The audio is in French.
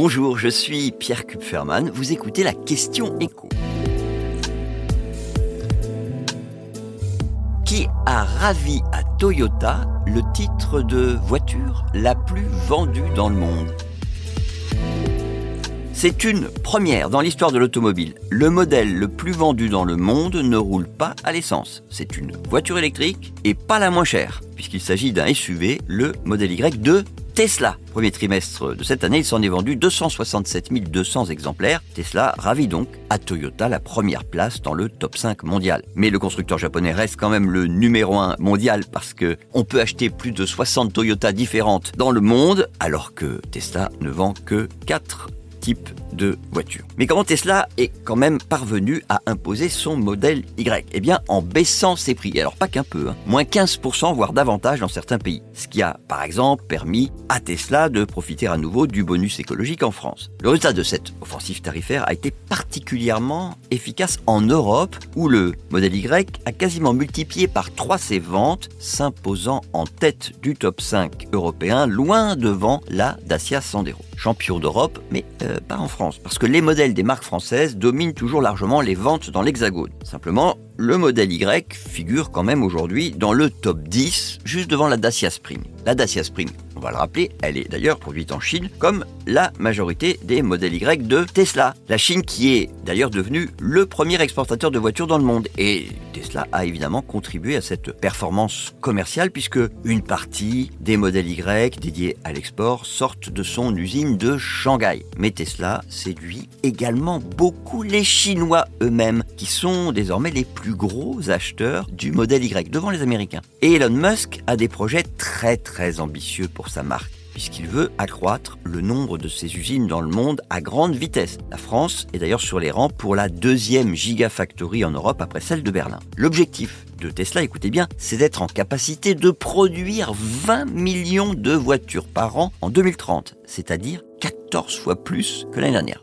Bonjour, je suis Pierre Kupferman. Vous écoutez la question écho. Qui a ravi à Toyota le titre de voiture la plus vendue dans le monde? C'est une première dans l'histoire de l'automobile. Le modèle le plus vendu dans le monde ne roule pas à l'essence. C'est une voiture électrique et pas la moins chère, puisqu'il s'agit d'un SUV, le modèle Y de Tesla. Premier trimestre de cette année, il s'en est vendu 267 200 exemplaires. Tesla ravit donc à Toyota la première place dans le top 5 mondial. Mais le constructeur japonais reste quand même le numéro 1 mondial parce que on peut acheter plus de 60 Toyota différentes dans le monde alors que Tesla ne vend que 4 de voiture. Mais comment Tesla est quand même parvenu à imposer son modèle Y? Eh bien en baissant ses prix. alors pas qu'un peu, hein. moins 15% voire davantage dans certains pays. Ce qui a par exemple permis à Tesla de profiter à nouveau du bonus écologique en France. Le résultat de cette offensive tarifaire a été particulièrement efficace en Europe où le modèle Y a quasiment multiplié par 3 ses ventes, s'imposant en tête du top 5 européen, loin devant la Dacia Sandero champion d'Europe, mais euh, pas en France, parce que les modèles des marques françaises dominent toujours largement les ventes dans l'Hexagone. Simplement, le modèle Y figure quand même aujourd'hui dans le top 10, juste devant la Dacia Spring. La Dacia Spring, on va le rappeler, elle est d'ailleurs produite en Chine, comme la majorité des modèles Y de Tesla. La Chine qui est d'ailleurs devenue le premier exportateur de voitures dans le monde. Et Tesla a évidemment contribué à cette performance commerciale puisque une partie des modèles Y dédiés à l'export sortent de son usine de Shanghai. Mais Tesla séduit également beaucoup les Chinois eux-mêmes qui sont désormais les plus gros acheteurs du modèle Y devant les Américains. Et Elon Musk a des projets très très ambitieux pour sa marque puisqu'il veut accroître le nombre de ses usines dans le monde à grande vitesse. La France est d'ailleurs sur les rangs pour la deuxième gigafactory en Europe après celle de Berlin. L'objectif de Tesla, écoutez bien, c'est d'être en capacité de produire 20 millions de voitures par an en 2030, c'est-à-dire 14 fois plus que l'année dernière.